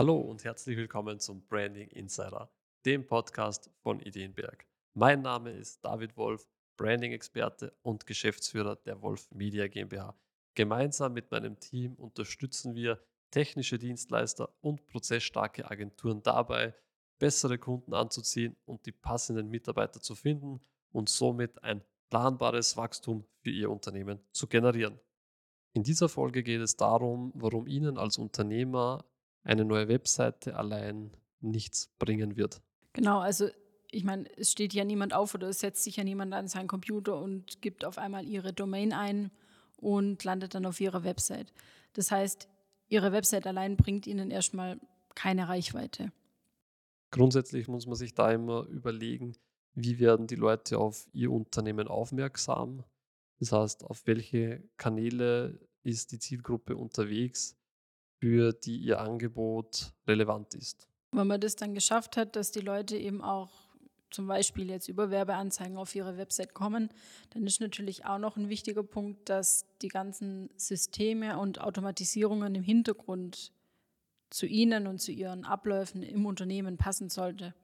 Hallo und herzlich willkommen zum Branding Insider, dem Podcast von Ideenberg. Mein Name ist David Wolf, Branding-Experte und Geschäftsführer der Wolf Media GmbH. Gemeinsam mit meinem Team unterstützen wir technische Dienstleister und prozessstarke Agenturen dabei, bessere Kunden anzuziehen und die passenden Mitarbeiter zu finden und somit ein planbares Wachstum für Ihr Unternehmen zu generieren. In dieser Folge geht es darum, warum Ihnen als Unternehmer eine neue Webseite allein nichts bringen wird. Genau, also ich meine, es steht ja niemand auf oder es setzt sich ja niemand an seinen Computer und gibt auf einmal ihre Domain ein und landet dann auf ihrer Website. Das heißt, ihre Website allein bringt ihnen erstmal keine Reichweite. Grundsätzlich muss man sich da immer überlegen, wie werden die Leute auf ihr Unternehmen aufmerksam. Das heißt, auf welche Kanäle ist die Zielgruppe unterwegs, für die ihr Angebot relevant ist. Wenn man das dann geschafft hat, dass die Leute eben auch zum Beispiel jetzt über Werbeanzeigen auf ihre Website kommen, dann ist natürlich auch noch ein wichtiger Punkt, dass die ganzen Systeme und Automatisierungen im Hintergrund zu Ihnen und zu Ihren Abläufen im Unternehmen passen sollte.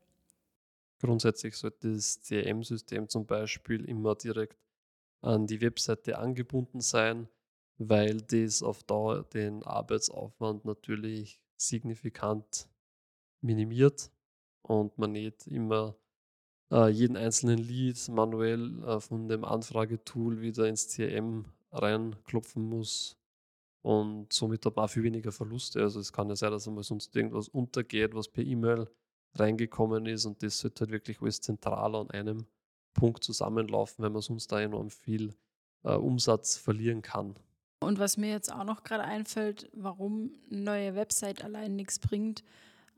Grundsätzlich sollte das CRM-System zum Beispiel immer direkt an die Webseite angebunden sein weil das auf Dauer den Arbeitsaufwand natürlich signifikant minimiert und man nicht immer äh, jeden einzelnen Lead manuell äh, von dem Anfragetool wieder ins CRM reinklopfen muss und somit hat man auch viel weniger Verluste. Also es kann ja sein, dass einmal sonst irgendwas untergeht, was per E-Mail reingekommen ist und das sollte halt wirklich alles zentral an einem Punkt zusammenlaufen, weil man sonst da enorm viel äh, Umsatz verlieren kann. Und was mir jetzt auch noch gerade einfällt, warum eine neue Website allein nichts bringt.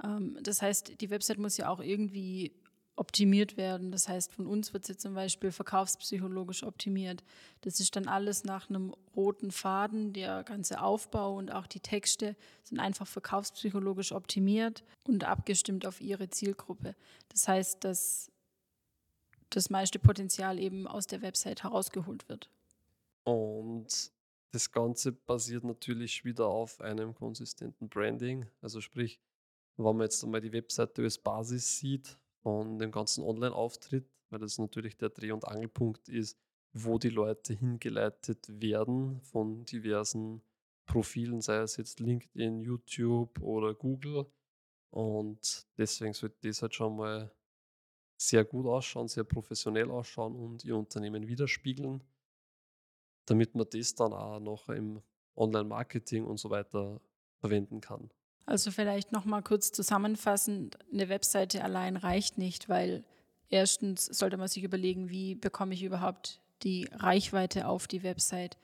Ähm, das heißt, die Website muss ja auch irgendwie optimiert werden. Das heißt, von uns wird sie zum Beispiel verkaufspsychologisch optimiert. Das ist dann alles nach einem roten Faden. Der ganze Aufbau und auch die Texte sind einfach verkaufspsychologisch optimiert und abgestimmt auf ihre Zielgruppe. Das heißt, dass das meiste Potenzial eben aus der Website herausgeholt wird. Und das Ganze basiert natürlich wieder auf einem konsistenten Branding. Also sprich, wenn man jetzt einmal die Webseite als Basis sieht von dem ganzen Online-Auftritt, weil das natürlich der Dreh- und Angelpunkt ist, wo die Leute hingeleitet werden von diversen Profilen, sei es jetzt LinkedIn, YouTube oder Google. Und deswegen sollte das halt schon mal sehr gut ausschauen, sehr professionell ausschauen und ihr Unternehmen widerspiegeln damit man das dann auch noch im Online-Marketing und so weiter verwenden kann. Also vielleicht nochmal kurz zusammenfassend, eine Webseite allein reicht nicht, weil erstens sollte man sich überlegen, wie bekomme ich überhaupt die Reichweite auf die Website.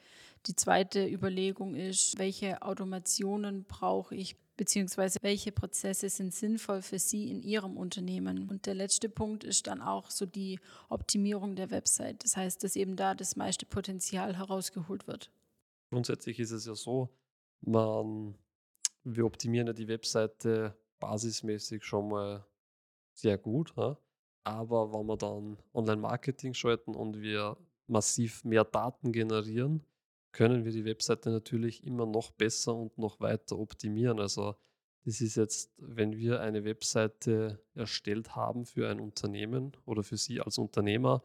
Die zweite Überlegung ist, welche Automationen brauche ich, beziehungsweise welche Prozesse sind sinnvoll für Sie in Ihrem Unternehmen. Und der letzte Punkt ist dann auch so die Optimierung der Website. Das heißt, dass eben da das meiste Potenzial herausgeholt wird. Grundsätzlich ist es ja so, man, wir optimieren ja die Webseite basismäßig schon mal sehr gut. Ja? Aber wenn wir dann Online-Marketing schalten und wir massiv mehr Daten generieren, können wir die Webseite natürlich immer noch besser und noch weiter optimieren. Also das ist jetzt, wenn wir eine Webseite erstellt haben für ein Unternehmen oder für Sie als Unternehmer,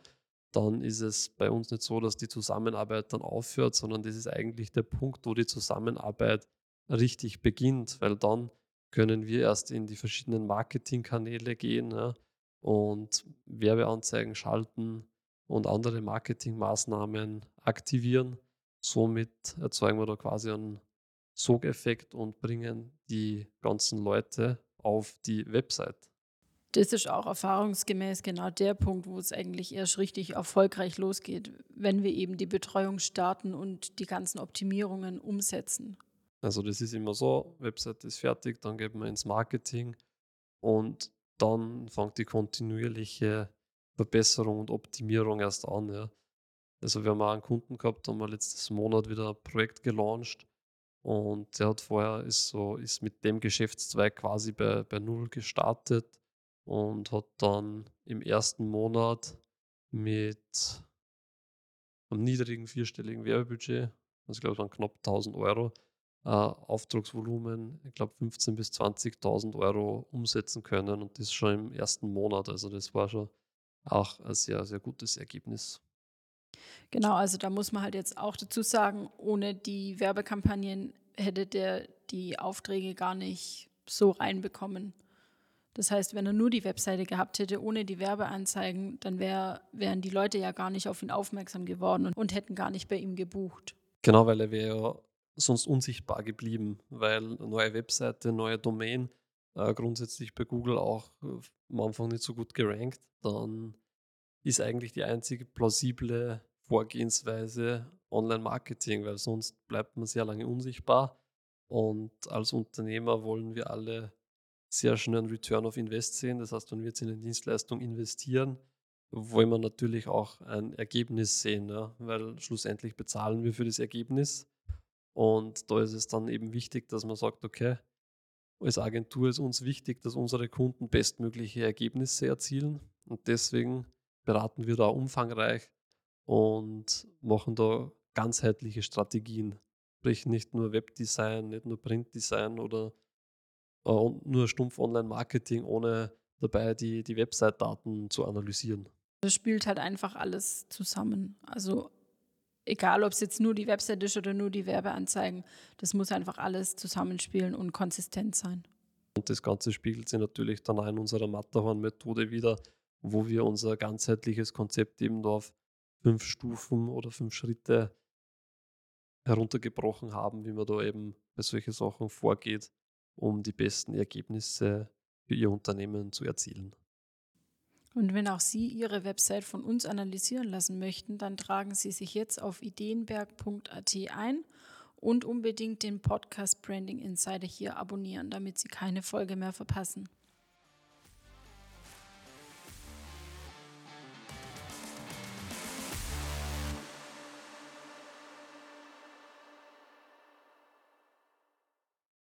dann ist es bei uns nicht so, dass die Zusammenarbeit dann aufhört, sondern das ist eigentlich der Punkt, wo die Zusammenarbeit richtig beginnt, weil dann können wir erst in die verschiedenen Marketingkanäle gehen ja, und Werbeanzeigen schalten und andere Marketingmaßnahmen aktivieren Somit erzeugen wir da quasi einen Sogeffekt und bringen die ganzen Leute auf die Website. Das ist auch erfahrungsgemäß genau der Punkt, wo es eigentlich erst richtig erfolgreich losgeht, wenn wir eben die Betreuung starten und die ganzen Optimierungen umsetzen. Also das ist immer so, Website ist fertig, dann gehen wir ins Marketing und dann fängt die kontinuierliche Verbesserung und Optimierung erst an. Ja. Also wir haben auch einen Kunden gehabt, haben wir letztes Monat wieder ein Projekt gelauncht und der hat vorher ist so, ist mit dem Geschäftszweig quasi bei, bei null gestartet und hat dann im ersten Monat mit einem niedrigen vierstelligen Werbebudget, also ich glaube es waren knapp 1000 Euro, äh, Auftragsvolumen, ich glaube 15.000 bis 20.000 Euro umsetzen können und das schon im ersten Monat. Also das war schon auch ein sehr, sehr gutes Ergebnis. Genau, also da muss man halt jetzt auch dazu sagen, ohne die Werbekampagnen hätte der die Aufträge gar nicht so reinbekommen. Das heißt, wenn er nur die Webseite gehabt hätte, ohne die Werbeanzeigen, dann wär, wären die Leute ja gar nicht auf ihn aufmerksam geworden und, und hätten gar nicht bei ihm gebucht. Genau, weil er wäre ja sonst unsichtbar geblieben, weil neue Webseite, neue Domain, äh, grundsätzlich bei Google auch äh, am Anfang nicht so gut gerankt, dann ist eigentlich die einzige plausible Vorgehensweise Online-Marketing, weil sonst bleibt man sehr lange unsichtbar. Und als Unternehmer wollen wir alle sehr schnell einen Return of Invest sehen. Das heißt, wenn wir jetzt in eine Dienstleistung investieren, wollen wir natürlich auch ein Ergebnis sehen, ja? weil schlussendlich bezahlen wir für das Ergebnis. Und da ist es dann eben wichtig, dass man sagt, okay, als Agentur ist uns wichtig, dass unsere Kunden bestmögliche Ergebnisse erzielen. Und deswegen beraten wir da umfangreich und machen da ganzheitliche Strategien. Sprich nicht nur Webdesign, nicht nur Printdesign oder äh, nur stumpf Online-Marketing, ohne dabei die, die Website-Daten zu analysieren. Das spielt halt einfach alles zusammen. Also egal, ob es jetzt nur die Website ist oder nur die Werbeanzeigen, das muss einfach alles zusammenspielen und konsistent sein. Und das Ganze spiegelt sich natürlich dann auch in unserer Matterhorn-Methode wieder, wo wir unser ganzheitliches Konzept eben auf fünf Stufen oder fünf Schritte heruntergebrochen haben, wie man da eben bei solchen Sachen vorgeht, um die besten Ergebnisse für Ihr Unternehmen zu erzielen. Und wenn auch Sie Ihre Website von uns analysieren lassen möchten, dann tragen Sie sich jetzt auf ideenberg.at ein und unbedingt den Podcast Branding Insider hier abonnieren, damit Sie keine Folge mehr verpassen.